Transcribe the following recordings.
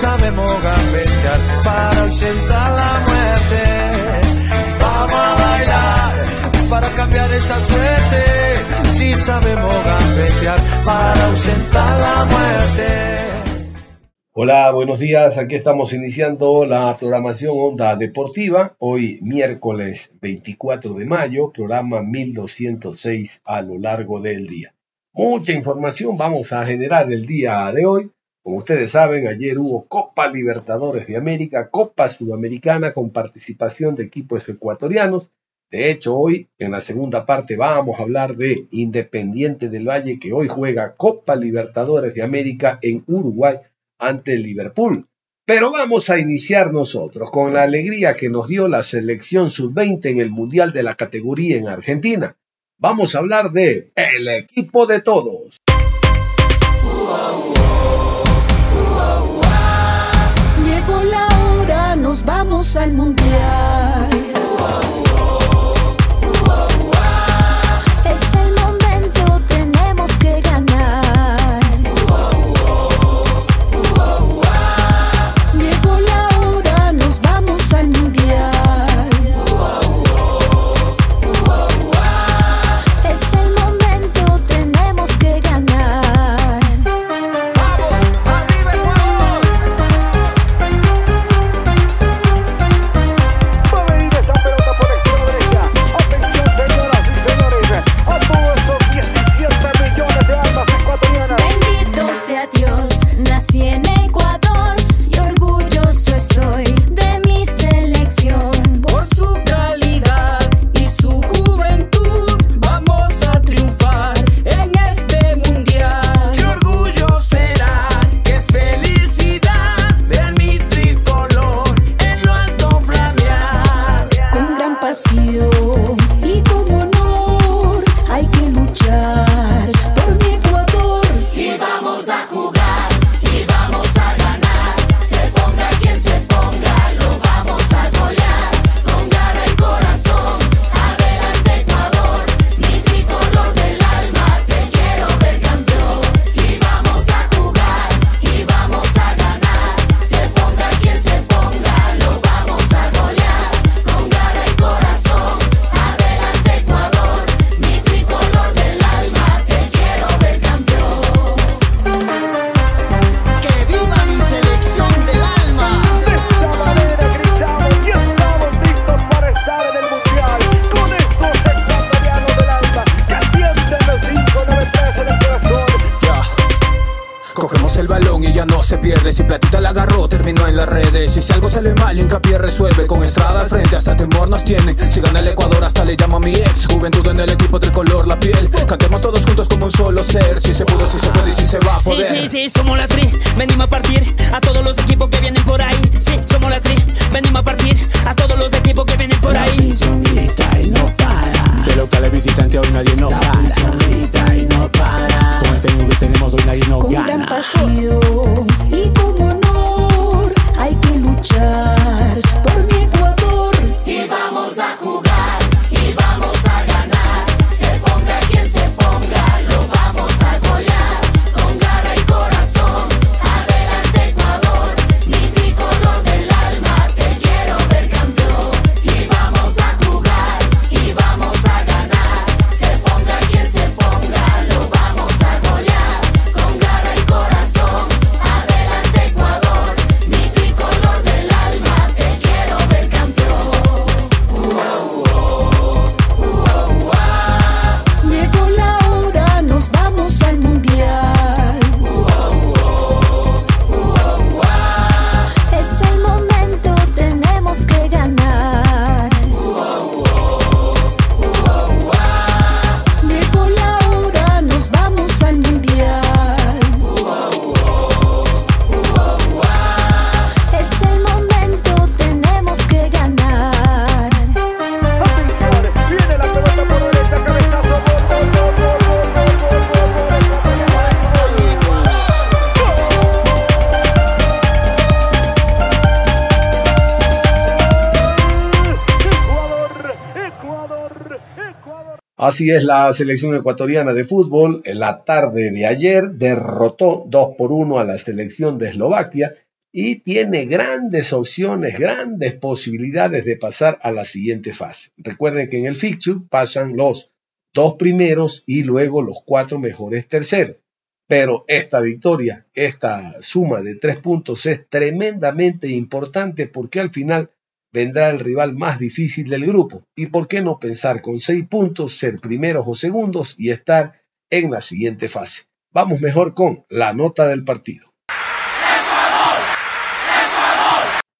Sabemos gambetear para ausentar la muerte. Vamos a bailar para cambiar esta suerte. Si sabemos gambetear para ausentar la muerte. Hola, buenos días. Aquí estamos iniciando la programación Onda Deportiva. Hoy miércoles 24 de mayo, programa 1206 a lo largo del día. Mucha información vamos a generar el día de hoy. Como ustedes saben, ayer hubo Copa Libertadores de América, Copa Sudamericana con participación de equipos ecuatorianos. De hecho, hoy en la segunda parte vamos a hablar de Independiente del Valle que hoy juega Copa Libertadores de América en Uruguay ante Liverpool. Pero vamos a iniciar nosotros con la alegría que nos dio la selección sub-20 en el Mundial de la categoría en Argentina. Vamos a hablar de el equipo de todos. Al mundial. Así es, la selección ecuatoriana de fútbol en la tarde de ayer derrotó 2 por 1 a la selección de Eslovaquia y tiene grandes opciones, grandes posibilidades de pasar a la siguiente fase. Recuerden que en el fixture pasan los dos primeros y luego los cuatro mejores terceros. Pero esta victoria, esta suma de tres puntos es tremendamente importante porque al final vendrá el rival más difícil del grupo. ¿Y por qué no pensar con seis puntos, ser primeros o segundos y estar en la siguiente fase? Vamos mejor con la nota del partido.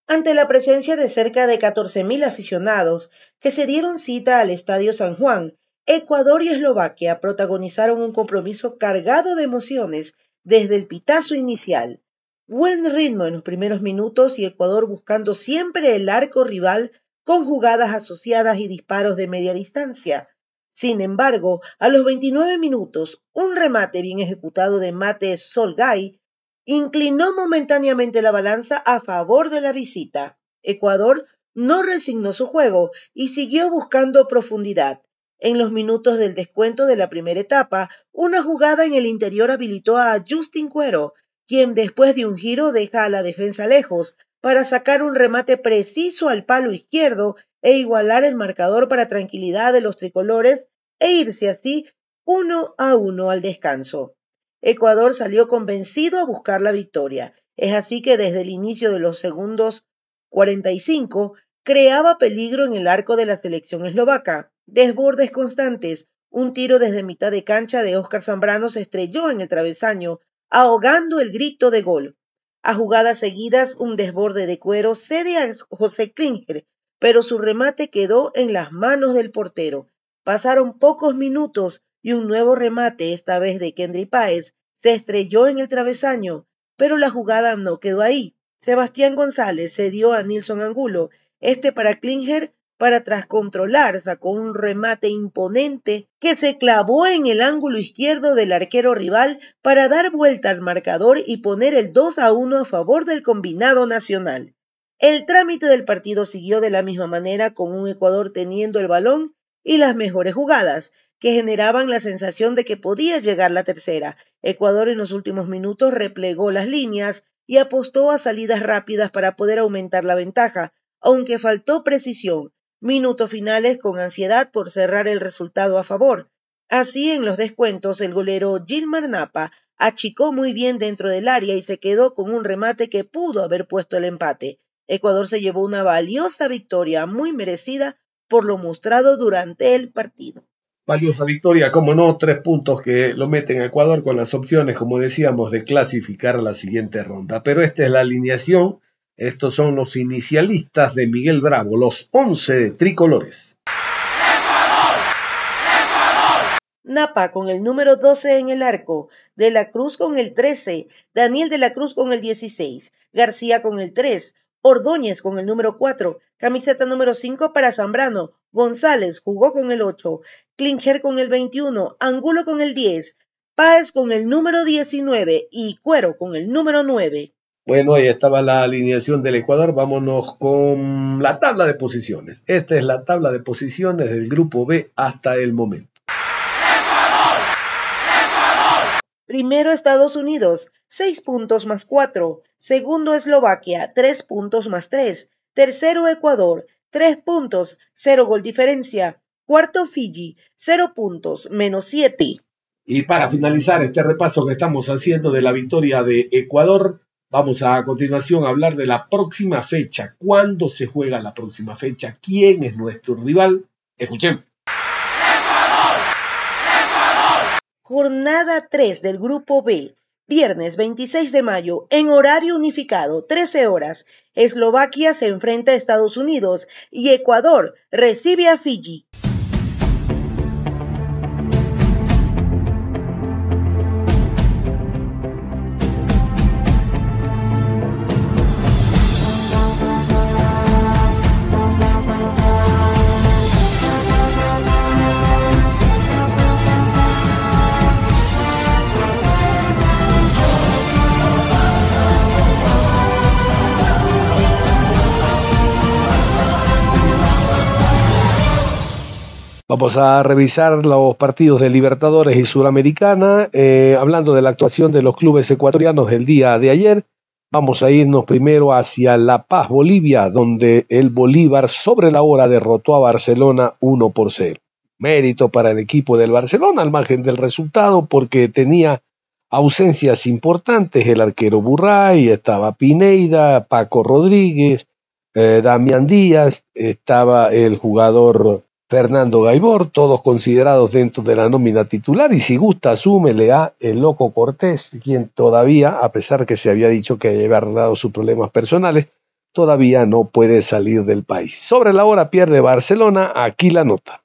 Ante la presencia de cerca de 14.000 aficionados que se dieron cita al Estadio San Juan, Ecuador y Eslovaquia protagonizaron un compromiso cargado de emociones desde el pitazo inicial. Buen ritmo en los primeros minutos y Ecuador buscando siempre el arco rival con jugadas asociadas y disparos de media distancia. Sin embargo, a los 29 minutos, un remate bien ejecutado de Mate Solgay inclinó momentáneamente la balanza a favor de la visita. Ecuador no resignó su juego y siguió buscando profundidad. En los minutos del descuento de la primera etapa, una jugada en el interior habilitó a Justin Cuero, quien después de un giro deja a la defensa lejos para sacar un remate preciso al palo izquierdo e igualar el marcador para tranquilidad de los tricolores e irse así uno a uno al descanso. Ecuador salió convencido a buscar la victoria. Es así que desde el inicio de los segundos 45 creaba peligro en el arco de la selección eslovaca. Desbordes constantes, un tiro desde mitad de cancha de Óscar Zambrano se estrelló en el travesaño, ahogando el grito de gol. A jugadas seguidas, un desborde de cuero cede a José Klinger, pero su remate quedó en las manos del portero. Pasaron pocos minutos y un nuevo remate, esta vez de Kendry Páez, se estrelló en el travesaño, pero la jugada no quedó ahí. Sebastián González cedió a Nilson Angulo, este para Klinger para tras controlar sacó un remate imponente que se clavó en el ángulo izquierdo del arquero rival para dar vuelta al marcador y poner el 2 a 1 a favor del combinado nacional. El trámite del partido siguió de la misma manera con un Ecuador teniendo el balón y las mejores jugadas, que generaban la sensación de que podía llegar la tercera. Ecuador en los últimos minutos replegó las líneas y apostó a salidas rápidas para poder aumentar la ventaja, aunque faltó precisión, Minutos finales con ansiedad por cerrar el resultado a favor. Así, en los descuentos, el golero Gilmar Napa achicó muy bien dentro del área y se quedó con un remate que pudo haber puesto el empate. Ecuador se llevó una valiosa victoria muy merecida por lo mostrado durante el partido. Valiosa victoria, como no, tres puntos que lo meten a Ecuador con las opciones, como decíamos, de clasificar a la siguiente ronda. Pero esta es la alineación estos son los inicialistas de Miguel Bravo, los 11 de tricolores. Napa con el número 12 en el arco, De la Cruz con el 13, Daniel de la Cruz con el 16, García con el 3, Ordóñez con el número 4, camiseta número 5 para Zambrano, González jugó con el 8, Klinger con el 21, Angulo con el 10, Páez con el número 19 y Cuero con el número 9. Bueno, ahí estaba la alineación del Ecuador. Vámonos con la tabla de posiciones. Esta es la tabla de posiciones del grupo B hasta el momento. Primero Estados Unidos, 6 puntos más 4. Segundo Eslovaquia, 3 puntos más 3. Tercero Ecuador, 3 puntos, 0 gol diferencia. Cuarto Fiji, 0 puntos, menos 7. Y para finalizar este repaso que estamos haciendo de la victoria de Ecuador, Vamos a, a continuación a hablar de la próxima fecha. ¿Cuándo se juega la próxima fecha? ¿Quién es nuestro rival? Escuchemos. Jornada 3 del Grupo B. Viernes 26 de mayo, en horario unificado, 13 horas. Eslovaquia se enfrenta a Estados Unidos y Ecuador recibe a Fiji. Vamos a revisar los partidos de Libertadores y Suramericana, eh, hablando de la actuación de los clubes ecuatorianos el día de ayer. Vamos a irnos primero hacia La Paz, Bolivia, donde el Bolívar sobre la hora derrotó a Barcelona 1 por 0. Mérito para el equipo del Barcelona, al margen del resultado, porque tenía ausencias importantes, el arquero Burray, estaba Pineida, Paco Rodríguez, eh, Damián Díaz, estaba el jugador Fernando Gaibor, todos considerados dentro de la nómina titular, y si gusta, asúmele a el loco Cortés, quien todavía, a pesar que se había dicho que había arreglado sus problemas personales, todavía no puede salir del país. Sobre la hora pierde Barcelona, aquí la nota.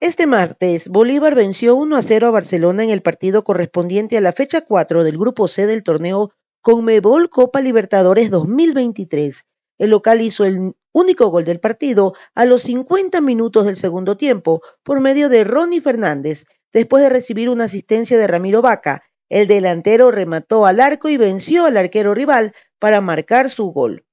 Este martes, Bolívar venció 1 a 0 a Barcelona en el partido correspondiente a la fecha 4 del Grupo C del torneo Conmebol Copa Libertadores 2023. El local hizo el único gol del partido a los 50 minutos del segundo tiempo por medio de Ronnie Fernández, después de recibir una asistencia de Ramiro Vaca. El delantero remató al arco y venció al arquero rival para marcar su gol.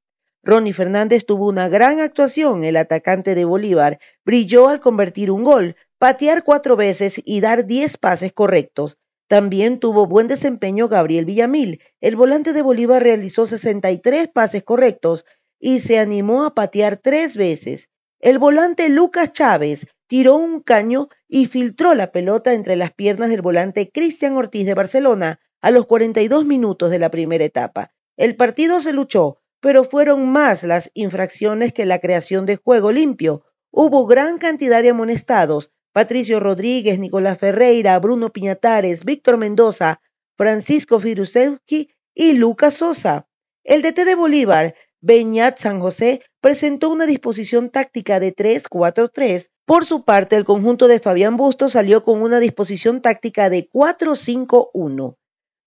Ronnie Fernández tuvo una gran actuación. El atacante de Bolívar brilló al convertir un gol, patear cuatro veces y dar diez pases correctos. También tuvo buen desempeño Gabriel Villamil. El volante de Bolívar realizó 63 pases correctos y se animó a patear tres veces. El volante Lucas Chávez tiró un caño y filtró la pelota entre las piernas del volante Cristian Ortiz de Barcelona a los 42 minutos de la primera etapa. El partido se luchó, pero fueron más las infracciones que la creación de juego limpio. Hubo gran cantidad de amonestados. Patricio Rodríguez, Nicolás Ferreira, Bruno Piñatares, Víctor Mendoza, Francisco Firusewski y Lucas Sosa. El DT de Bolívar Beñat San José presentó una disposición táctica de 3-4-3. Por su parte, el conjunto de Fabián Busto salió con una disposición táctica de 4-5-1.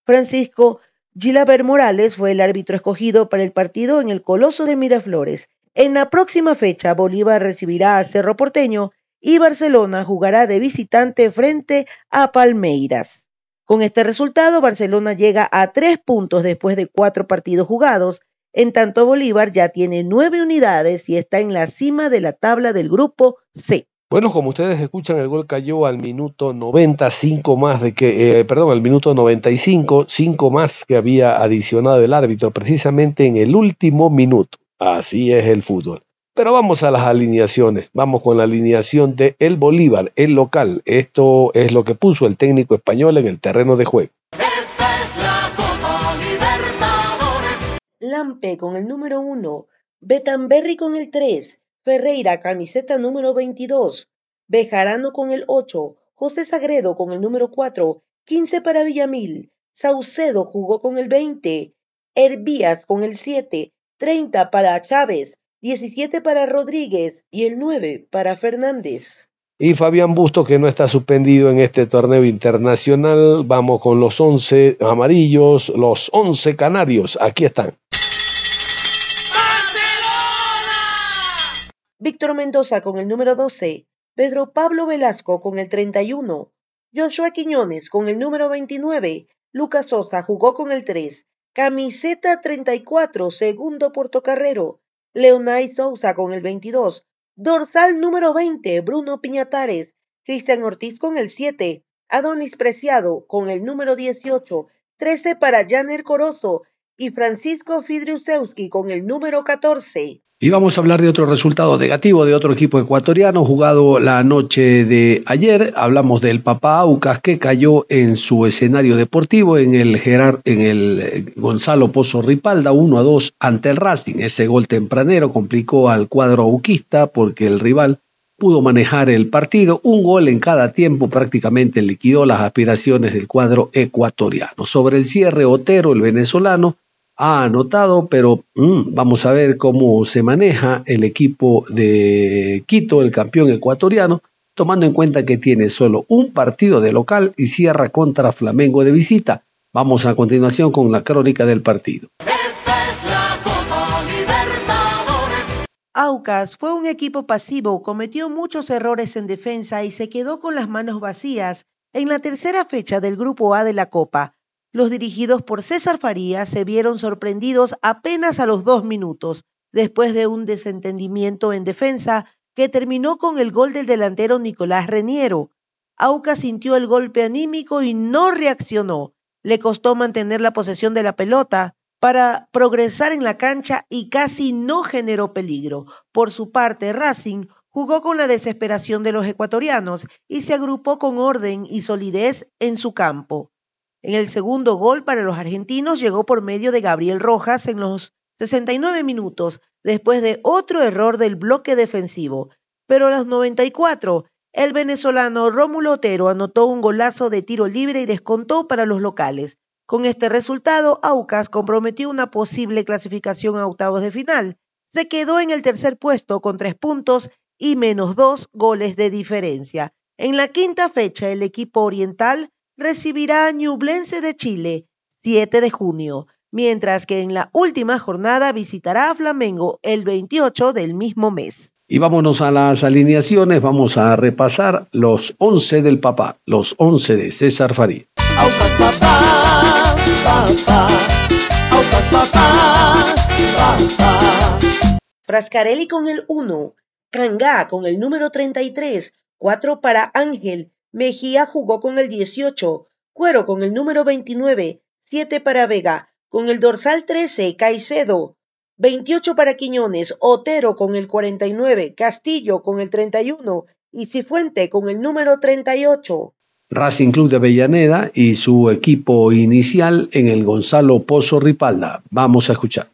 Francisco Gilaber Morales fue el árbitro escogido para el partido en el Coloso de Miraflores. En la próxima fecha, Bolívar recibirá a Cerro Porteño y Barcelona jugará de visitante frente a Palmeiras. Con este resultado, Barcelona llega a tres puntos después de cuatro partidos jugados en tanto, Bolívar ya tiene nueve unidades y está en la cima de la tabla del grupo C. Bueno, como ustedes escuchan, el gol cayó al minuto 95 más de que, eh, perdón, al minuto 95, cinco más que había adicionado el árbitro, precisamente en el último minuto. Así es el fútbol. Pero vamos a las alineaciones. Vamos con la alineación de El Bolívar, el local. Esto es lo que puso el técnico español en el terreno de juego. Lampe con el número 1, Betamberri con el 3, Ferreira camiseta número 22, Bejarano con el 8, José Sagredo con el número 4, 15 para Villamil, Saucedo jugó con el 20, Herbías con el 7, 30 para Chávez, 17 para Rodríguez y el 9 para Fernández. Y Fabián Busto, que no está suspendido en este torneo internacional. Vamos con los 11 amarillos, los 11 canarios. Aquí están. Víctor Mendoza con el número 12, Pedro Pablo Velasco con el 31, Joshua Quiñones con el número 29, Lucas Sosa jugó con el 3, camiseta 34, segundo portocarrero, Leonay Sousa con el 22, dorsal número 20, Bruno Piñatares, Cristian Ortiz con el 7, Adonis Preciado con el número 18, 13 para Janer Corozo y Francisco Fidriusewski con el número 14. Y vamos a hablar de otro resultado negativo de otro equipo ecuatoriano jugado la noche de ayer. Hablamos del Papá Aucas que cayó en su escenario deportivo en el Gerard, en el Gonzalo Pozo Ripalda 1 a 2 ante el Racing. Ese gol tempranero complicó al cuadro auquista porque el rival pudo manejar el partido. Un gol en cada tiempo prácticamente liquidó las aspiraciones del cuadro ecuatoriano. Sobre el cierre, Otero, el venezolano, ha anotado, pero mm, vamos a ver cómo se maneja el equipo de Quito, el campeón ecuatoriano, tomando en cuenta que tiene solo un partido de local y cierra contra Flamengo de visita. Vamos a continuación con la crónica del partido. Aucas fue un equipo pasivo, cometió muchos errores en defensa y se quedó con las manos vacías en la tercera fecha del Grupo A de la Copa. Los dirigidos por César Farías se vieron sorprendidos apenas a los dos minutos. después de un desentendimiento en defensa que terminó con el gol del delantero Nicolás Reniero. Aucas sintió el golpe anímico y no reaccionó. Le costó mantener la posesión de la pelota para progresar en la cancha y casi no generó peligro. Por su parte, Racing jugó con la desesperación de los ecuatorianos y se agrupó con orden y solidez en su campo. En el segundo gol para los argentinos llegó por medio de Gabriel Rojas en los 69 minutos, después de otro error del bloque defensivo. Pero a los 94, el venezolano Rómulo Otero anotó un golazo de tiro libre y descontó para los locales. Con este resultado, Aucas comprometió una posible clasificación a octavos de final. Se quedó en el tercer puesto con tres puntos y menos dos goles de diferencia. En la quinta fecha, el equipo oriental recibirá a Ñublense de Chile, 7 de junio mientras que en la última jornada visitará a Flamengo el 28 del mismo mes. Y vámonos a las alineaciones, vamos a repasar los 11 del papá, los 11 de César Farid. Frascarelli con el 1, Cangá con el número 33, 4 para Ángel, Mejía jugó con el 18, Cuero con el número 29, 7 para Vega, con el dorsal 13, Caicedo. 28 para Quiñones, Otero con el 49, Castillo con el 31 y Cifuente con el número 38. Racing Club de Avellaneda y su equipo inicial en el Gonzalo Pozo Ripalda. Vamos a escuchar.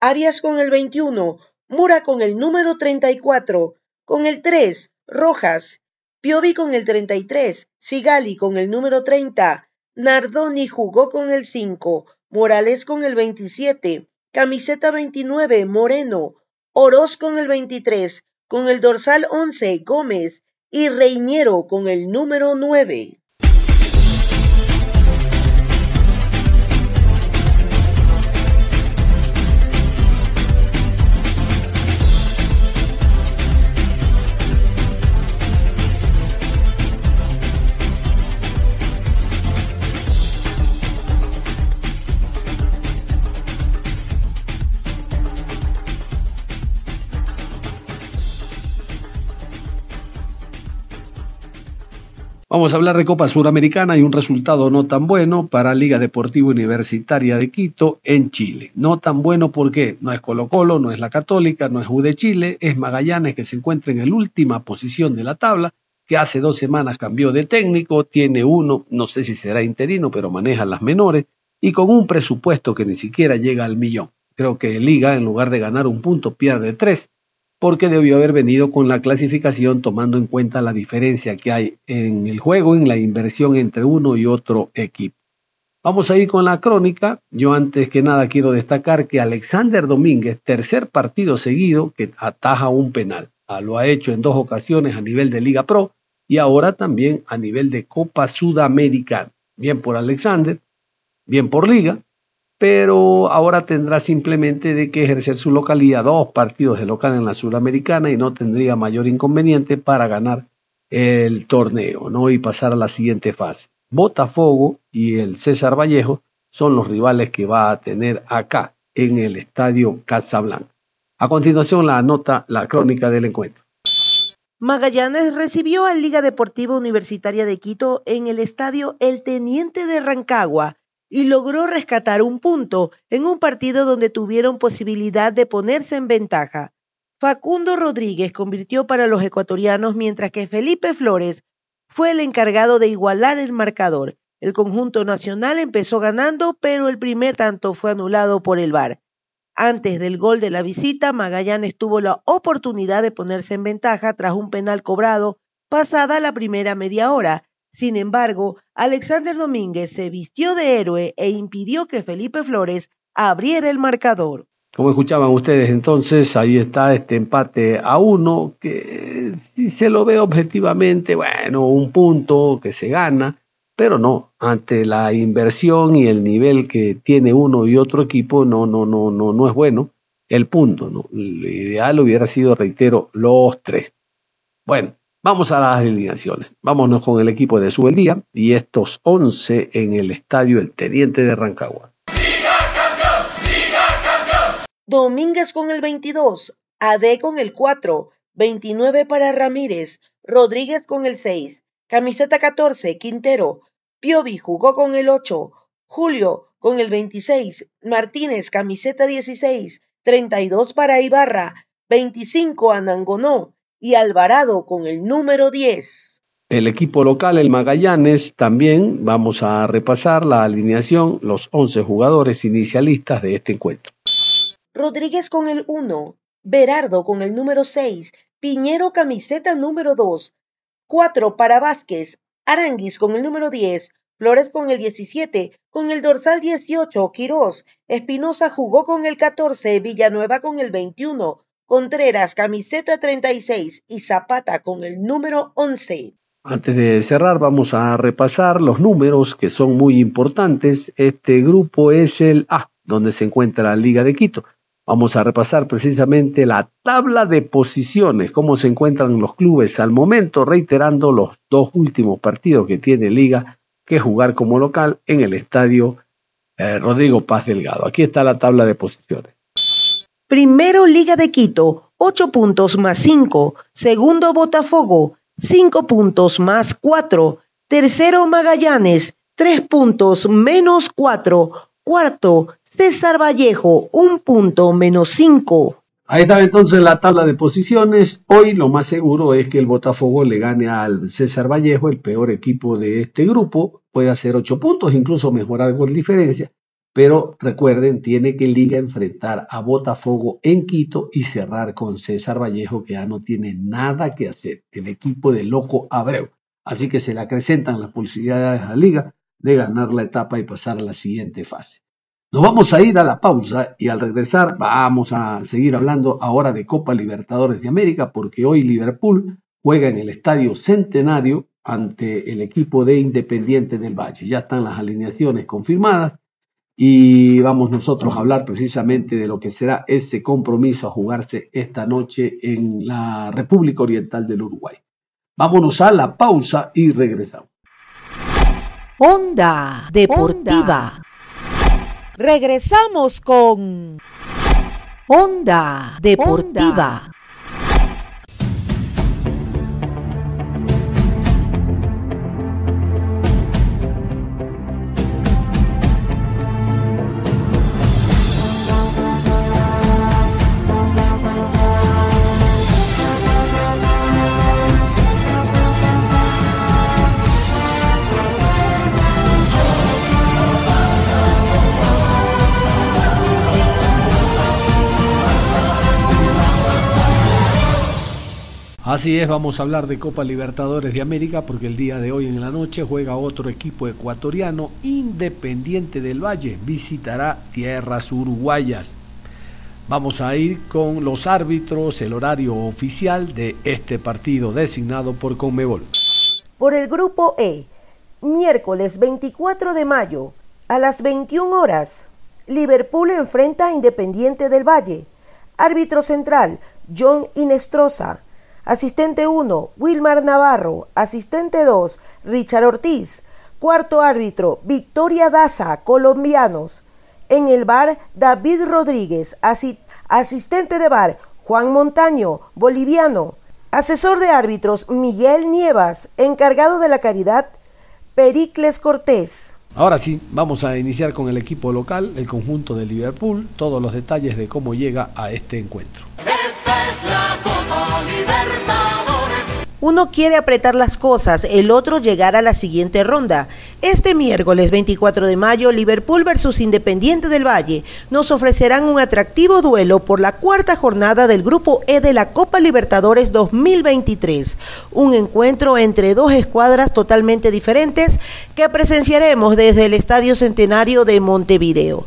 Arias con el 21, Mura con el número 34, con el 3, Rojas, Piovi con el 33, Sigali con el número 30, Nardoni jugó con el 5, Morales con el 27, camiseta 29, Moreno, Oroz con el 23, con el dorsal 11, Gómez y Reiniero con el número 9. Vamos a hablar de Copa Suramericana y un resultado no tan bueno para Liga Deportiva Universitaria de Quito en Chile. No tan bueno porque no es Colo Colo, no es la Católica, no es U de Chile, es Magallanes que se encuentra en la última posición de la tabla, que hace dos semanas cambió de técnico, tiene uno, no sé si será interino, pero maneja las menores, y con un presupuesto que ni siquiera llega al millón. Creo que Liga, en lugar de ganar un punto, pierde tres porque debió haber venido con la clasificación tomando en cuenta la diferencia que hay en el juego, en la inversión entre uno y otro equipo. Vamos a ir con la crónica. Yo antes que nada quiero destacar que Alexander Domínguez, tercer partido seguido que ataja un penal. Ah, lo ha hecho en dos ocasiones a nivel de Liga Pro y ahora también a nivel de Copa Sudamericana. Bien por Alexander, bien por Liga, pero ahora tendrá simplemente de que ejercer su localidad dos partidos de local en la Sudamericana y no tendría mayor inconveniente para ganar el torneo ¿no? y pasar a la siguiente fase. Botafogo y el César Vallejo son los rivales que va a tener acá en el estadio Casablanca. A continuación la nota, la crónica del encuentro. Magallanes recibió a Liga Deportiva Universitaria de Quito en el estadio El Teniente de Rancagua y logró rescatar un punto en un partido donde tuvieron posibilidad de ponerse en ventaja. Facundo Rodríguez convirtió para los ecuatorianos mientras que Felipe Flores fue el encargado de igualar el marcador. El conjunto nacional empezó ganando, pero el primer tanto fue anulado por el VAR. Antes del gol de la visita, Magallanes tuvo la oportunidad de ponerse en ventaja tras un penal cobrado pasada la primera media hora, sin embargo, Alexander Domínguez se vistió de héroe e impidió que Felipe Flores abriera el marcador. Como escuchaban ustedes entonces, ahí está este empate a uno, que si se lo ve objetivamente, bueno, un punto que se gana, pero no, ante la inversión y el nivel que tiene uno y otro equipo, no, no, no, no, no es bueno el punto, ¿no? Lo ideal hubiera sido, reitero, los tres. Bueno, Vamos a las alineaciones. Vámonos con el equipo de día y estos 11 en el estadio El Teniente de Rancagua. ¡Liga Domínguez con el 22, AD con el 4, 29 para Ramírez, Rodríguez con el 6, camiseta 14, Quintero, Piovi jugó con el 8, Julio con el 26, Martínez camiseta 16, 32 para Ibarra, 25 Anangonó y Alvarado con el número 10. El equipo local, el Magallanes, también vamos a repasar la alineación, los 11 jugadores inicialistas de este encuentro. Rodríguez con el 1, Berardo con el número 6, Piñero camiseta número 2, 4 para Vázquez, Aranguis con el número 10, Flores con el 17, con el dorsal 18, Quirós, Espinosa jugó con el 14, Villanueva con el 21, Contreras camiseta 36 y Zapata con el número 11. Antes de cerrar, vamos a repasar los números que son muy importantes. Este grupo es el A, donde se encuentra la Liga de Quito. Vamos a repasar precisamente la tabla de posiciones, cómo se encuentran los clubes al momento, reiterando los dos últimos partidos que tiene Liga que jugar como local en el estadio eh, Rodrigo Paz Delgado. Aquí está la tabla de posiciones. Primero Liga de Quito, 8 puntos más 5. Segundo Botafogo, 5 puntos más 4. Tercero Magallanes, 3 puntos menos 4. Cuarto César Vallejo, un punto menos cinco. Ahí está entonces la tabla de posiciones. Hoy lo más seguro es que el Botafogo le gane al César Vallejo, el peor equipo de este grupo. Puede hacer ocho puntos, incluso mejorar gol diferencia. Pero recuerden, tiene que Liga enfrentar a Botafogo en Quito y cerrar con César Vallejo, que ya no tiene nada que hacer. El equipo de Loco Abreu. Así que se le acrecentan las posibilidades a Liga de ganar la etapa y pasar a la siguiente fase. Nos vamos a ir a la pausa y al regresar vamos a seguir hablando ahora de Copa Libertadores de América porque hoy Liverpool juega en el Estadio Centenario ante el equipo de Independiente del Valle. Ya están las alineaciones confirmadas y vamos nosotros a hablar precisamente de lo que será ese compromiso a jugarse esta noche en la República Oriental del Uruguay. Vámonos a la pausa y regresamos. Onda Deportiva. Regresamos con Onda Deportiva. Así es, vamos a hablar de Copa Libertadores de América porque el día de hoy en la noche juega otro equipo ecuatoriano independiente del Valle, visitará tierras uruguayas. Vamos a ir con los árbitros, el horario oficial de este partido designado por Conmebol. Por el grupo E, miércoles 24 de mayo a las 21 horas, Liverpool enfrenta a Independiente del Valle. Árbitro central, John Inestrosa. Asistente 1, Wilmar Navarro. Asistente 2, Richard Ortiz. Cuarto árbitro, Victoria Daza, colombianos. En el bar, David Rodríguez. asistente de bar, Juan Montaño, boliviano. Asesor de árbitros, Miguel Nievas. Encargado de la caridad, Pericles Cortés. Ahora sí, vamos a iniciar con el equipo local, el conjunto de Liverpool, todos los detalles de cómo llega a este encuentro. Uno quiere apretar las cosas, el otro llegar a la siguiente ronda. Este miércoles 24 de mayo, Liverpool versus Independiente del Valle nos ofrecerán un atractivo duelo por la cuarta jornada del Grupo E de la Copa Libertadores 2023. Un encuentro entre dos escuadras totalmente diferentes que presenciaremos desde el Estadio Centenario de Montevideo.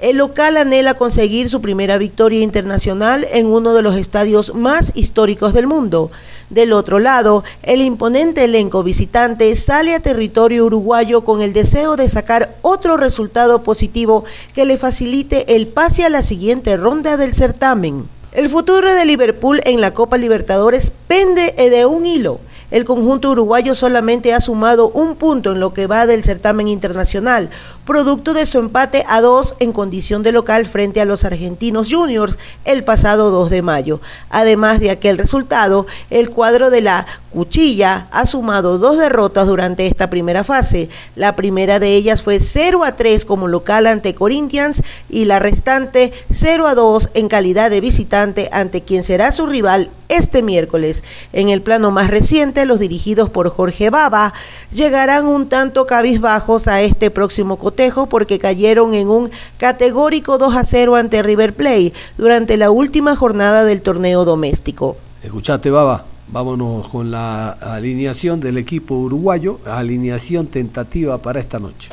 El local anhela conseguir su primera victoria internacional en uno de los estadios más históricos del mundo. Del otro lado, el imponente elenco visitante sale a territorio uruguayo con el deseo de sacar otro resultado positivo que le facilite el pase a la siguiente ronda del certamen. El futuro de Liverpool en la Copa Libertadores pende de un hilo el conjunto uruguayo solamente ha sumado un punto en lo que va del certamen internacional, producto de su empate a dos en condición de local frente a los argentinos juniors el pasado 2 de mayo. Además de aquel resultado, el cuadro de la Cuchilla ha sumado dos derrotas durante esta primera fase. La primera de ellas fue 0 a 3 como local ante Corinthians y la restante 0 a 2 en calidad de visitante ante quien será su rival este miércoles. En el plano más reciente, los dirigidos por Jorge Baba llegarán un tanto cabizbajos a este próximo cotejo porque cayeron en un categórico 2 a 0 ante River Plate durante la última jornada del torneo doméstico. Escuchate, Baba. Vámonos con la alineación del equipo uruguayo, alineación tentativa para esta noche.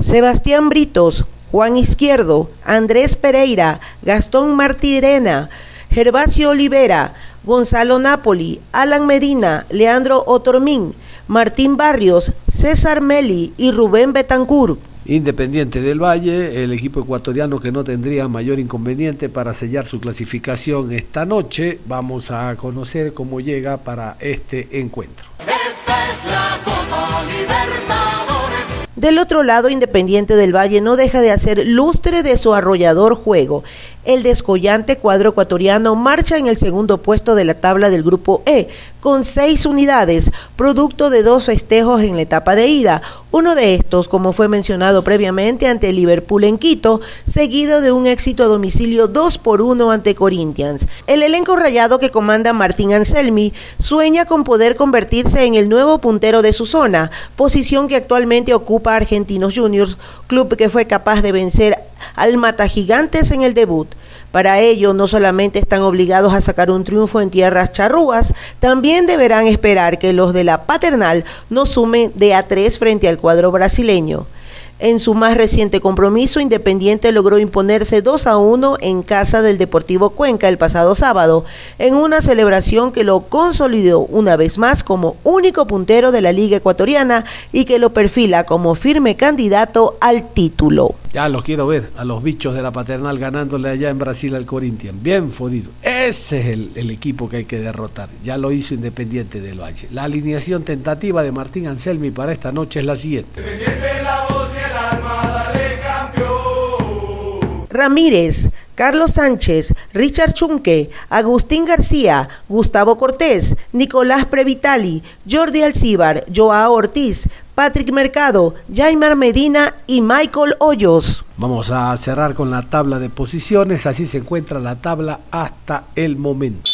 Sebastián Britos, Juan Izquierdo, Andrés Pereira, Gastón Martirena, Gervasio Olivera, Gonzalo Napoli, Alan Medina, Leandro Otormín, Martín Barrios, César Meli y Rubén Betancur. Independiente del Valle, el equipo ecuatoriano que no tendría mayor inconveniente para sellar su clasificación esta noche. Vamos a conocer cómo llega para este encuentro. Del otro lado, Independiente del Valle no deja de hacer lustre de su arrollador juego el descollante cuadro ecuatoriano marcha en el segundo puesto de la tabla del grupo E, con seis unidades, producto de dos festejos en la etapa de ida. Uno de estos, como fue mencionado previamente, ante Liverpool en Quito, seguido de un éxito a domicilio 2 por 1 ante Corinthians. El elenco rayado que comanda Martín Anselmi sueña con poder convertirse en el nuevo puntero de su zona, posición que actualmente ocupa Argentinos Juniors, club que fue capaz de vencer al Mata Gigantes en el debut. Para ello, no solamente están obligados a sacar un triunfo en tierras charrúas, también deberán esperar que los de la paternal no sumen de a tres frente al cuadro brasileño. En su más reciente compromiso, Independiente logró imponerse 2 a 1 en casa del Deportivo Cuenca el pasado sábado, en una celebración que lo consolidó una vez más como único puntero de la Liga Ecuatoriana y que lo perfila como firme candidato al título. Ya los quiero ver, a los bichos de la paternal ganándole allá en Brasil al Corinthians. Bien fodido. Ese es el, el equipo que hay que derrotar. Ya lo hizo Independiente del Valle. La alineación tentativa de Martín Anselmi para esta noche es la siguiente. Ramírez, Carlos Sánchez, Richard Chunque, Agustín García, Gustavo Cortés, Nicolás Previtali, Jordi Alcíbar, Joao Ortiz, Patrick Mercado, Jaimar Medina y Michael Hoyos. Vamos a cerrar con la tabla de posiciones, así se encuentra la tabla hasta el momento.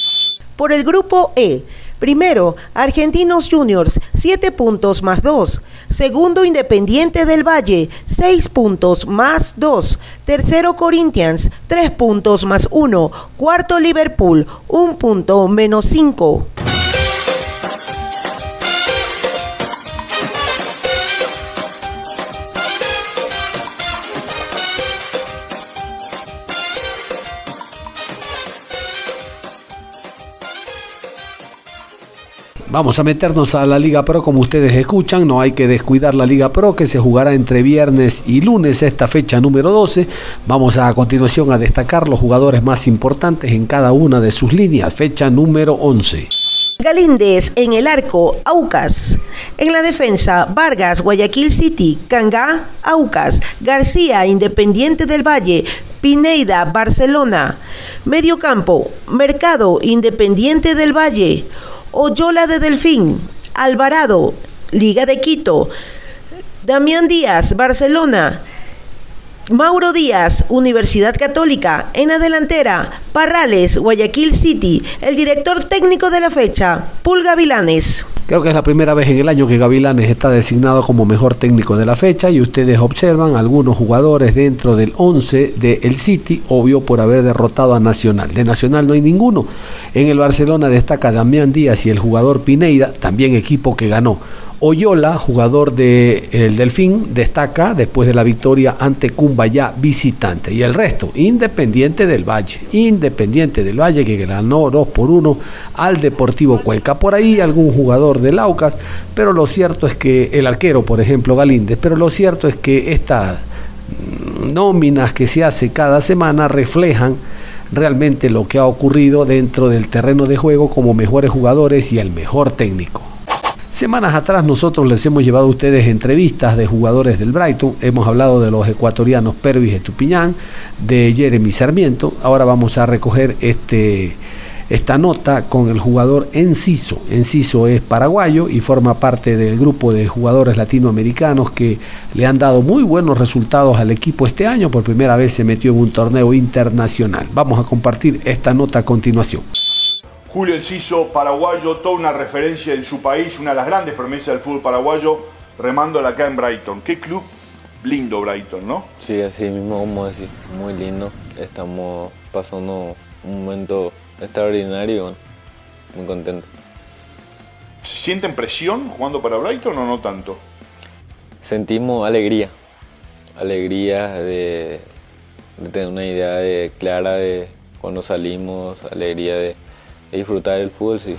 Por el grupo E, primero, Argentinos Juniors, 7 puntos más 2. Segundo, Independiente del Valle, 6 puntos más 2. Tercero, Corinthians, 3 puntos más 1. Cuarto, Liverpool, 1 punto menos 5. Vamos a meternos a la Liga Pro como ustedes escuchan, no hay que descuidar la Liga Pro que se jugará entre viernes y lunes esta fecha número 12. Vamos a, continuación a destacar los jugadores más importantes en cada una de sus líneas, fecha número 11. Galíndez en el arco, Aucas. En la defensa, Vargas, Guayaquil City, Cangá, Aucas, García, Independiente del Valle, Pineida, Barcelona. Medio campo, Mercado, Independiente del Valle. Oyola de Delfín, Alvarado, Liga de Quito, Damián Díaz, Barcelona, Mauro Díaz, Universidad Católica, en la delantera, Parrales, Guayaquil City, el director técnico de la fecha, Pul Gavilanes. Creo que es la primera vez en el año que Gavilanes está designado como mejor técnico de la fecha y ustedes observan algunos jugadores dentro del 11 del City, obvio por haber derrotado a Nacional. De Nacional no hay ninguno. En el Barcelona destaca Damián Díaz y el jugador Pineida, también equipo que ganó. Oyola, jugador del el Delfín, destaca después de la victoria ante Cumbayá visitante. Y el resto, Independiente del Valle. Independiente del Valle que ganó 2 por 1 al Deportivo Cuenca. Por ahí algún jugador del Aucas, pero lo cierto es que el arquero, por ejemplo, Galíndez, pero lo cierto es que estas nóminas que se hace cada semana reflejan realmente lo que ha ocurrido dentro del terreno de juego como mejores jugadores y el mejor técnico. Semanas atrás nosotros les hemos llevado a ustedes entrevistas de jugadores del Brighton. Hemos hablado de los ecuatorianos Pervis Estupiñán, de Jeremy Sarmiento. Ahora vamos a recoger este, esta nota con el jugador Enciso. Enciso es paraguayo y forma parte del grupo de jugadores latinoamericanos que le han dado muy buenos resultados al equipo este año. Por primera vez se metió en un torneo internacional. Vamos a compartir esta nota a continuación. Julio Enciso, paraguayo, toda una referencia en su país, una de las grandes promesas del fútbol paraguayo, remándola acá en Brighton. Qué club lindo Brighton, ¿no? Sí, así mismo como decir, muy lindo. Estamos pasando un momento extraordinario, muy contento. ¿Sienten presión jugando para Brighton o no tanto? Sentimos alegría, alegría de, de tener una idea clara de cuando salimos, alegría de disfrutar el fútbol, sí.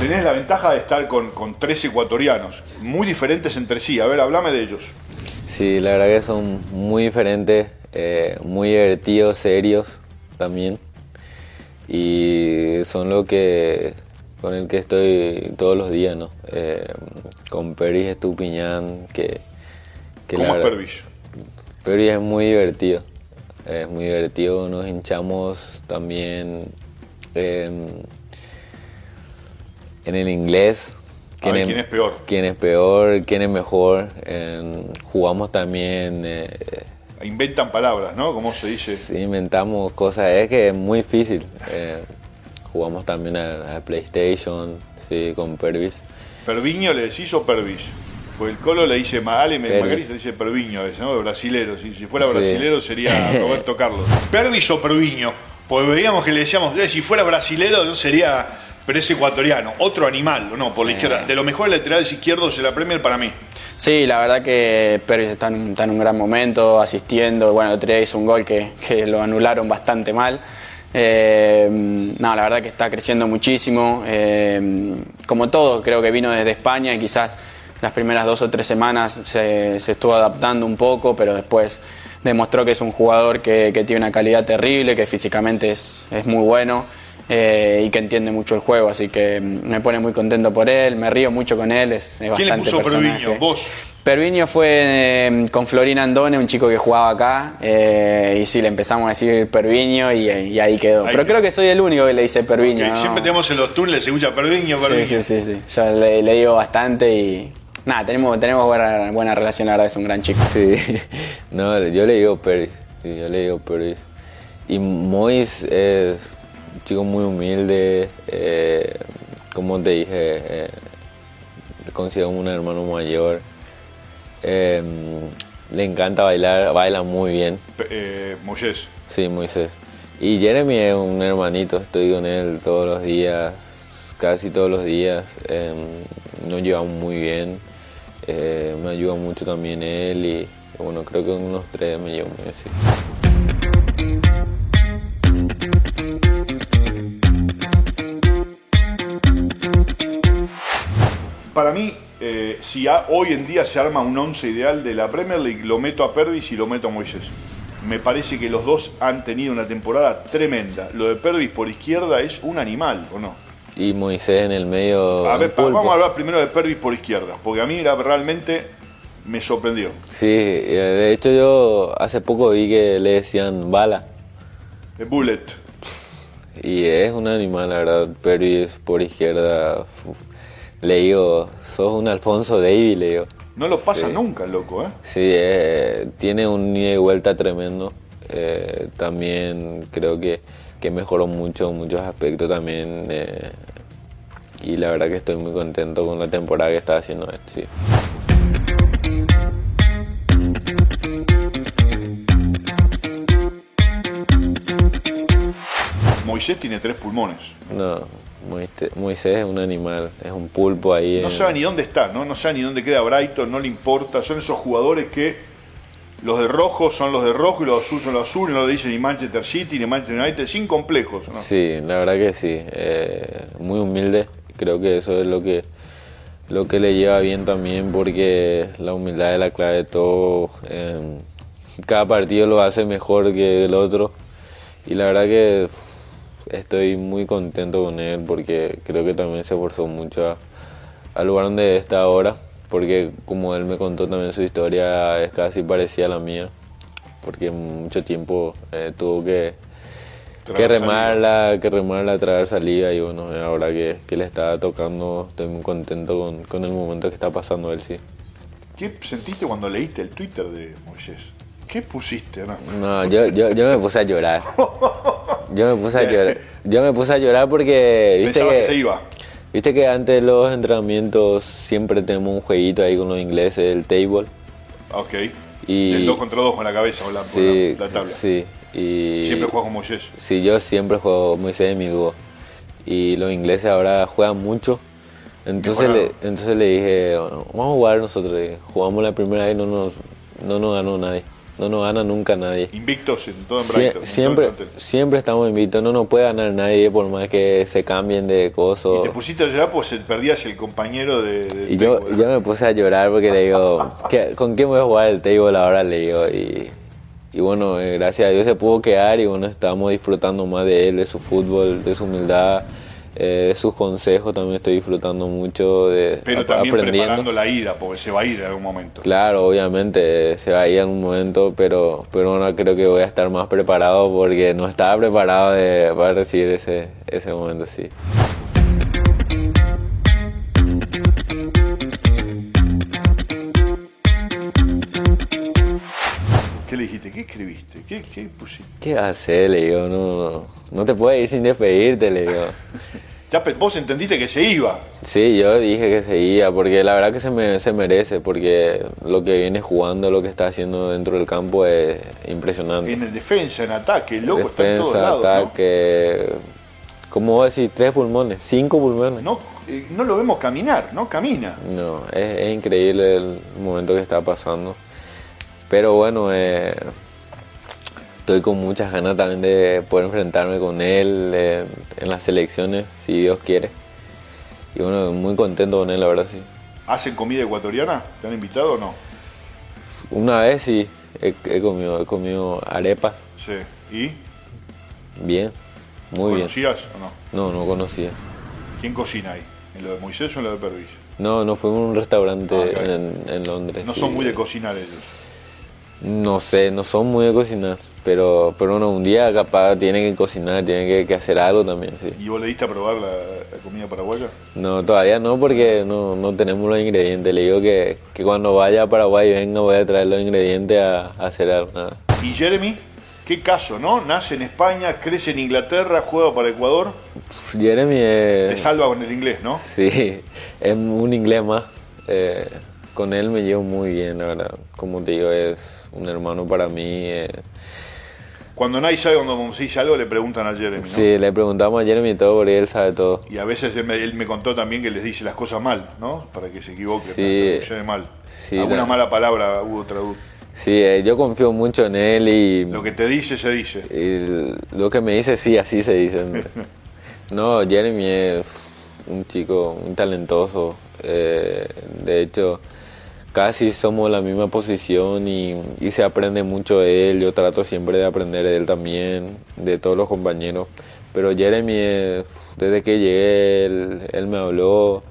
Tenés la ventaja de estar con, con tres ecuatorianos, muy diferentes entre sí. A ver, háblame de ellos. Sí, la verdad que son muy diferentes, eh, muy divertidos, serios también. Y son lo que con el que estoy todos los días, ¿no? Eh, con Peris Estupiñán, que ¿Cómo es Pervis? Pervis es muy divertido. Es muy divertido. Nos hinchamos también en, el inglés. ¿Quién, es, peor? ¿Quién es peor? ¿Quién es mejor? jugamos también... Eh, Inventan palabras, ¿no? ¿Cómo se dice? Sí, inventamos cosas. Es que es muy difícil. Eh, jugamos también a, PlayStation, sí, con Pervis. ¿Perviño le decís o Pervis? Pues el Colo le dice Magali, Magali se dice Perviño a veces, ¿no? Brasilero. Si, si fuera brasilero sería Roberto Carlos. ¿Pervis o Perviño? Pues veíamos que le decíamos, eh, si fuera brasilero no sería, pero es ecuatoriano. Otro animal, ¿no? Por la izquierda. De los mejores laterales izquierdos de la Premier para mí. Sí, la verdad que Pervis está en, un gran momento, asistiendo. Bueno, el otro día hizo un gol que, lo anularon bastante mal. Eh, no, la verdad que está creciendo muchísimo. Eh, como todo, creo que vino desde España y quizás las primeras dos o tres semanas se, estuvo adaptando un poco, pero después demostró que es un jugador que, tiene una calidad terrible, que físicamente es, es muy bueno eh, y que entiende mucho el juego, así que me pone muy contento por él, me río mucho con él, es, es ¿Quién bastante le puso personaje. ¿Vos? Perviño fue em, con Florina Andone, un chico que jugaba acá, eh, y sí, le empezamos a decir Perviño y, ahí quedó. Pero creo que soy el único que le dice Perviño. Siempre tenemos en los túneles, se escucha Perviño, Perviño. Sí, sí, sí, Yo le, le, digo bastante y, Nada, tenemos, tenemos buena, buena relación, la verdad es un gran chico. Sí, no, yo le digo Peris, yo le digo Peris. Y Mois es un chico muy humilde, eh, como te dije, eh, le considero un hermano mayor. Eh, le encanta bailar, baila muy bien. Eh, Moisés. Sí, Moisés. Y Jeremy es un hermanito, estoy con él todos los días, casi todos los días. nos llevamos muy bien. Eh, me ayuda mucho también él y bueno, creo que unos tres me llevo muy así. Para mí, eh, si hoy en día se arma un once ideal de la Premier League, lo meto a Pervis y lo meto a Moisés. Me parece que los dos han tenido una temporada tremenda. Lo de Pervis por izquierda es un animal, ¿o no? Y Moisés en el medio. A ver, vamos a hablar primero de Pervis por izquierda, porque a mí realmente me sorprendió. Sí, eh, de hecho yo hace poco vi que le decían bala. El bullet. Y es un animal, la verdad, Pervis por izquierda. Le digo, sos un Alfonso Davis, le digo. No lo pasa nunca, loco, ¿eh? Sí, eh, tiene un ida y vuelta tremendo. Eh, también creo que que mejoró mucho muchos aspectos también. Eh, y la verdad que estoy muy contento con la temporada que está haciendo sí. Moisés tiene tres pulmones. No, Moisés es un animal, es un pulpo ahí. No sabe ni dónde está, ¿no? no sabe ni dónde queda Brighton, no le importa. Son esos jugadores que los de rojo son los de rojo y los azul son los azules, no lo dicen ni Manchester City ni Manchester United, sin complejos. ¿no? Sí, la verdad que sí, eh, muy humilde, creo que eso es lo que lo que le lleva bien también porque la humildad es la clave de todo. Eh, cada partido lo hace mejor que el otro y la verdad que estoy muy contento con él porque creo que también se esforzó mucho al lugar donde está ahora porque como él me contó también su historia es casi parecida a la mía porque mucho tiempo eh, tuvo que que remarla, que remarla, traer salida y bueno, ahora que, que, le está tocando, estoy muy contento con, con, el momento que está pasando él, sí. ¿Qué sentiste cuando leíste el Twitter de Moisés? ¿Qué pusiste? No, no yo, yo, yo me puse a llorar. Yo me puse a llorar. Yo me puse a llorar porque viste que, que se iba. Viste que antes de los entrenamientos siempre tenemos un jueguito ahí con los ingleses, el table. Ok. Y el 2 contra 2 con la cabeza o la, sí, la, tabla. Sí. Y, siempre juego con Moisés. Sí, yo siempre juego Moisés en mi dúo. Y los ingleses ahora juegan mucho. Entonces le, entonces le dije, vamos a jugar nosotros. Jugamos la primera vez y no nos, no nos ganó nadie. No nos gana nunca nadie. Invictos en todo en Brighton. siempre, en todo siempre estamos invictos. No nos puede ganar nadie por más que se cambien de cosas. Y te pusiste a llorar pues perdías el compañero de. de y yo, yo me puse a llorar porque le digo, ¿qué, ¿con quién voy a jugar el table ahora? Le digo, y y bueno, eh, gracias a Dios se pudo quedar y bueno, estábamos disfrutando más de él, de su fútbol, de su humildad, eh, sus consejos, también estoy disfrutando mucho de Pero también preparando la ida, porque se va a ir en algún momento. Claro, obviamente se va a ir en un momento, pero, pero ahora creo que voy a estar más preparado porque no estaba preparado de, para recibir ese, ese momento, sí. ¿Qué escribiste? ¿Qué, qué pusiste? ¿Qué hacer? Le digo, no, no te puedes ir sin despedirte, le digo. ya, vos entendiste que se iba. Sí, yo dije que se iba, porque la verdad que se, me, se merece, porque lo que viene jugando, lo que está haciendo dentro del campo es impresionante. En defensa, en ataque, el loco está en todos lados, ataque, ¿no? ¿cómo vos decís? Tres pulmones, cinco pulmones. No, eh, no lo vemos caminar, ¿no? Camina. No, es, es increíble el momento que está pasando. Pero bueno, eh, estoy con muchas ganas también de poder enfrentarme con él eh, en las selecciones, si Dios quiere. Y bueno, muy contento con él, la verdad, sí. ¿Hacen comida ecuatoriana? ¿Te han invitado o no? Una vez sí, he, comido, he comido arepas. Sí, ¿y? Bien, muy bien. ¿Conocías o no? No, no conocía. ¿Quién cocina ahí? ¿En lo de Moisés o en lo de Pervis? No, no, fuimos a un restaurante ah, en, en, Londres. No son muy de cocinar ellos. No sé, no son muy de cocinar, pero, pero bueno, un día capaz tienen que cocinar, tienen que, hacer algo también, sí. ¿Y vos le diste a probar la, comida paraguaya? No, todavía no, porque no, no tenemos los ingredientes. Le digo que, que, cuando vaya a Paraguay y venga voy a traer los ingredientes a, hacer algo. Nada. ¿Y Jeremy? ¿Qué caso, no? Nace en España, crece en Inglaterra, juega para Ecuador. Jeremy es... Te salva con el inglés, ¿no? Sí, es un inglés más. Eh, con él me llevo muy bien, la verdad. Como te digo, es un hermano para mí. Eh. Cuando nadie sabe cuando dice algo, le preguntan a Jeremy. ¿no? Sí, le preguntamos a Jeremy todo porque él sabe todo. Y a veces él me, contó también que les dice las cosas mal, ¿no? Para que se equivoque, sí, para que mal. Sí, Alguna mala palabra hubo traducción. Sí, eh, yo confío mucho en él y... Lo que te dice, se dice. Y lo que me dice, sí, así se dice. no, Jeremy es un chico muy talentoso. Eh, de hecho, casi somos la misma posición y, se aprende mucho de él. Yo trato siempre de aprender de él también, de todos los compañeros. Pero Jeremy, desde que llegué, él, me habló,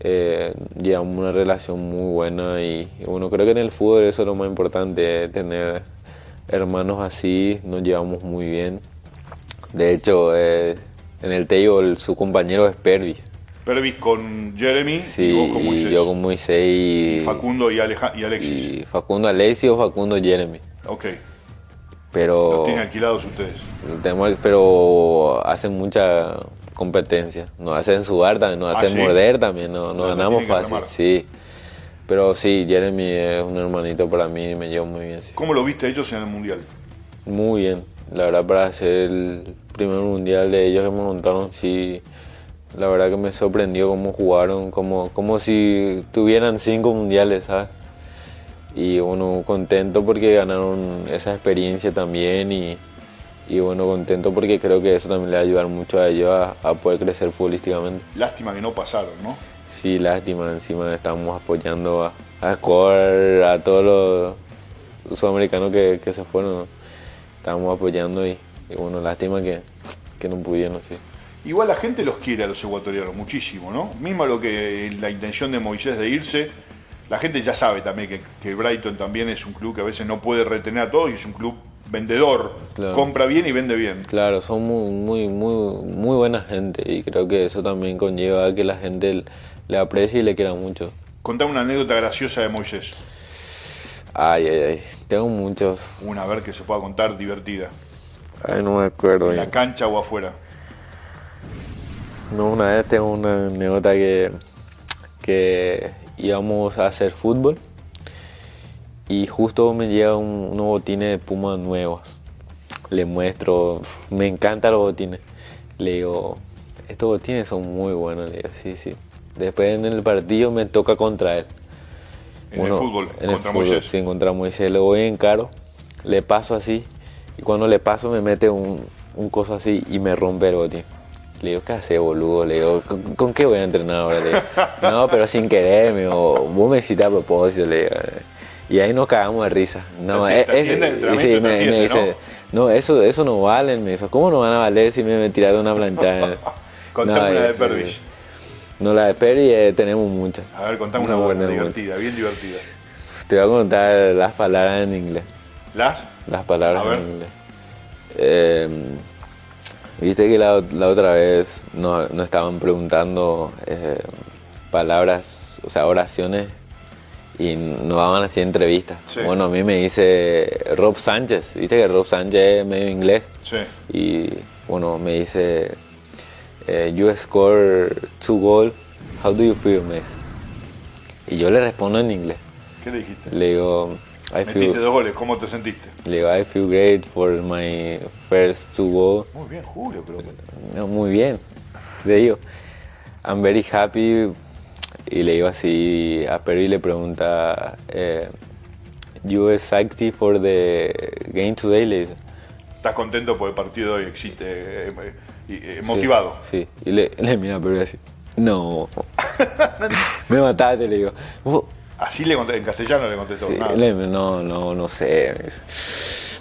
eh, llevamos una relación muy buena y, bueno, creo que en el fútbol eso es lo más importante, tener hermanos así, nos llevamos muy bien. De hecho, eh, en el table su compañero es Pervis. Pervis con Jeremy y vos con Moisés. yo con Moisés y, Facundo y, y Alexis. Y Facundo Alexis o Facundo Jeremy. Ok. Pero. Los tienen alquilados ustedes. Tenemos, pero hacen mucha competencia. Nos hacen sudar también, nos ah, hacen morder también, nos, ganamos fácil. Sí. Pero sí, Jeremy es un hermanito para mí y me llevo muy bien. ¿Cómo lo viste ellos en el mundial? Muy bien. La verdad, para ser el primer mundial de ellos que me montaron, sí la verdad que me sorprendió cómo jugaron, como, como si tuvieran cinco mundiales, ¿sabes? Y bueno, contento porque ganaron esa experiencia también y, y bueno, contento porque creo que eso también le va a ayudar mucho a ellos a, poder crecer futbolísticamente. Lástima que no pasaron, ¿no? sí, lástima, encima estamos apoyando a, a Core, a todos los sudamericanos que, que se fueron, ¿no? estábamos apoyando y, y bueno, lástima que, que no pudieron, sí. Igual la gente los quiere a los ecuatorianos muchísimo, ¿no? Mismo lo que la intención de Moisés de irse, la gente ya sabe también que, que Brighton también es un club que a veces no puede retener a todos y es un club vendedor, Claro. compra bien y vende bien. Claro, son muy, muy, muy, muy buena gente y creo que eso también conlleva a que la gente le aprecie y le quiera mucho. Contame una anécdota graciosa de Moisés. Ay, ay, ay, tengo muchos. Una, a ver que se pueda contar divertida. Ay, no me acuerdo. En la cancha o afuera. No, una vez tengo una anécdota que, que íbamos a hacer fútbol y justo me llega un- unos botines de Puma nuevos. Le muestro, me encantan los botines. Le digo, estos botines son muy buenos. Le digo, sí, sí. Después en el partido me toca contra él. En el fútbol, en el contra fútbol, Moisés. Sí, contra Moisés. Le voy en caro, le paso así. Y cuando le paso me mete un, un coso así y me rompe el botín. Le digo, ¿qué hace, boludo? Le digo, ¿con, con qué voy a entrenar ahora? Le digo, no, pero sin querer, me digo, vos me hiciste a propósito, le digo. Y ahí nos cagamos de risa. No, es, es- y entrenamiento, sí, me, me dice, no, eso, eso no vale, me dice, ¿cómo no van a valer si me, me tiraron una planchada? Contame No, una de Pervis. No, la de Perry eh, tenemos muchas. A ver, contame Una buena, divertida, bien divertida. Te voy a contar las palabras en inglés. ¿Las? Las palabras A ver. en inglés. Eh, Viste que la, la otra vez nos, nos estaban preguntando eh, palabras, o sea, oraciones, y nos daban así entrevistas. Sí. Bueno, a mí me dice Rob Sánchez, viste que Rob Sánchez es medio inglés, Sí. y bueno, me dice, eh, you score two goals, how do you feel, me dice. Y yo le respondo en inglés. ¿Qué le dijiste? Le digo, I Metiste feel, dos goles, ¿cómo te sentiste? le digo, I feel great for my first two goals. Muy bien, Julio, pero... No, muy bien. Le digo, I'm very happy. Y le digo así a Perry le pregunta, eh, you excited for the game today? Le dice. ¿Estás contento por el partido hoy? Existe, eh, eh, motivado. Sí, sí. Y le, le mira a Perry así, no. Me mataste, le digo. "Vos- Así le en castellano le contestó. Sí, nada. le- no, no, no sé.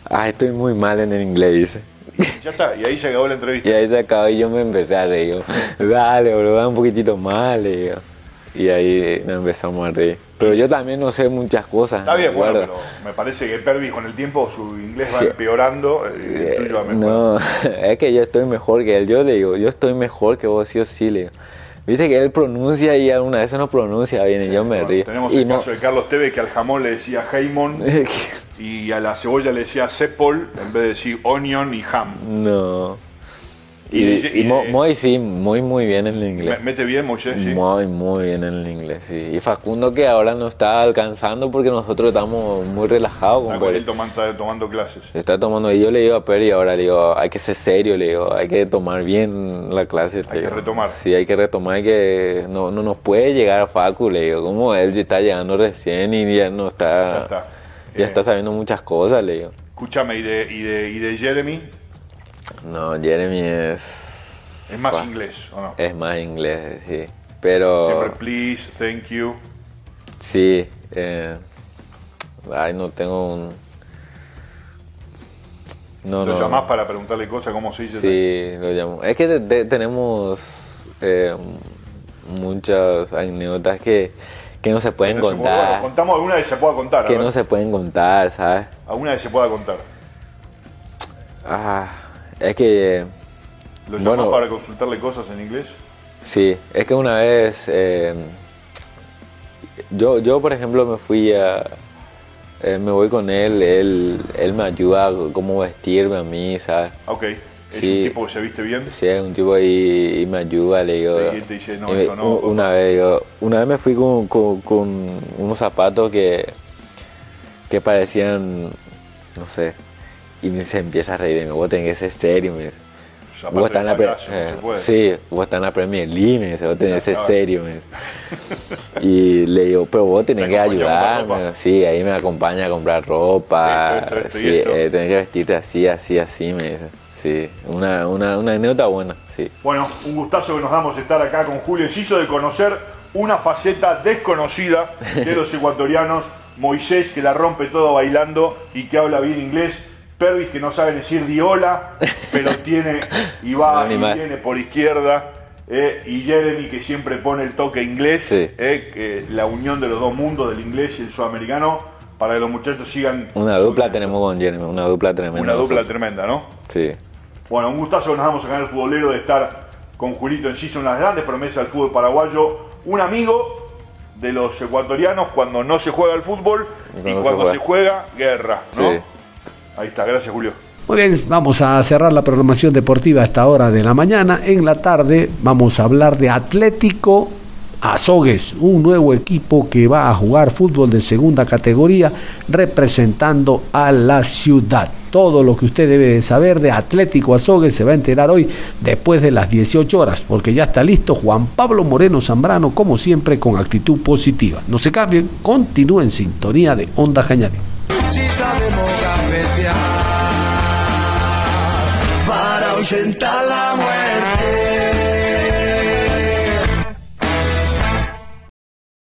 Ah, estoy muy mal en el inglés. Ya está, y ahí se acabó la entrevista. Y ahí se acabó y yo me empecé a reír. Dale, bro, da un poquitito más, le digo. Y ahí nos empezamos a reír. Pero yo también no sé muchas cosas. Está bien, ¿me bueno, pero me parece que Pervis con el tiempo su inglés va Sí. empeorando eh, mejorando. No, es que yo estoy mejor que él. Yo le digo, yo estoy mejor que vos, sí o sí, le digo. Viste que él pronuncia y alguna vez no pronuncia bien y yo me Bueno, río. tenemos y el no- caso de Carlos Tevez que al jamón le decía Heymon y a la cebolla le decía Sepol en vez de decir onion y ham. No. Y Y, y Mo- eh, Moy sí, muy muy bien en el inglés. Me- Mete bien Moisés, sí. Muy, muy bien en el inglés, sí. Y Facundo que ahora no está alcanzando porque nosotros estamos muy relajados Está con él tomando, tomando clases. Está tomando, y yo le digo a Peri ahora, le digo, hay que ser serio, le digo, hay que tomar bien la clase. Hay que digo. retomar. Sí, hay que retomar, hay que, no, no nos puede llegar a Facu, le digo, como él ya está llegando recién y ya no está, Ya está. ya Eh. está sabiendo muchas cosas, le digo. Escúchame, ¿y de, y, de, ¿y de Jeremy? No, Jeremy es, Es más inglés, ¿o no? es más inglés, sí. Pero... Siempre please, thank you. Sí, eh, ay, no tengo un... No, Lo no. llamás para preguntarle cosas, ¿cómo se dice? Sí, lo llamo. Es que te- te- tenemos eh, muchas anécdotas que, que no se pueden No se puede- bueno, contar. contamos alguna que se pueda contar. que no se pueden contar, ¿sabes? Alguna que se pueda contar. Ah, es que... ¿Lo Bueno. para consultarle cosas en inglés? Sí, es que una vez eh, yo, yo por ejemplo me fui a, eh, me voy con él, él, él me ayuda a cómo vestirme a mí, ¿sabes? Ok. ¿Es Sí. un tipo que se viste bien? Sí, es un tipo ahí y me ayuda, le digo. Y te dice, no, y me- esto no, papá. una vez digo, una vez me fui con, con- con unos zapatos que, que parecían, no sé, y se empieza a reír de mí, vos tenés que ser serio, me dice. Vos estás en la no sí, vos estás en la Premier League, me dice, vos tenés que ser serio, me dice. Y le digo, pero vos tenés Te que ayudarme. Sí, ahí me acompaña a comprar ropa. Esto, esto, esto sí, eh, tenés que vestirte así, así, así, me dice. Sí, una, una, una anécdota buena, sí. Bueno, un gustazo que nos damos estar acá con Julio Enciso de conocer una faceta desconocida de los ecuatorianos. Moisés, que la rompe todo bailando y que habla bien inglés. Pervis, que no sabe decir diola, pero tiene y va y viene por izquierda. Eh, y Jeremy, que siempre pone el toque inglés, eh, que la unión de los dos mundos, del inglés y el sudamericano, para que los muchachos sigan. Una dupla tenemos con Jeremy, una dupla tremenda. Una dupla tremenda, ¿no? Sí. Bueno, un gustazo que nos damos acá en el futbolero de estar con Julito Enciso, una de las grandes promesas del fútbol paraguayo, un amigo de los ecuatorianos cuando no se juega el fútbol y cuando, se, juega, guerra, ¿no? Ahí está, gracias Julio. Muy bien, vamos a cerrar la programación deportiva a esta hora de la mañana. En la tarde vamos a hablar de Atlético Azogues, un nuevo equipo que va a jugar fútbol de segunda categoría representando a la ciudad. Todo lo que usted debe saber de Atlético Azogues se va a enterar hoy después de las 18 horas, porque ya está listo Juan Pablo Moreno Zambrano, como siempre, con actitud positiva. No se cambien, continúen en sintonía de Onda Cañari. Para la muerte.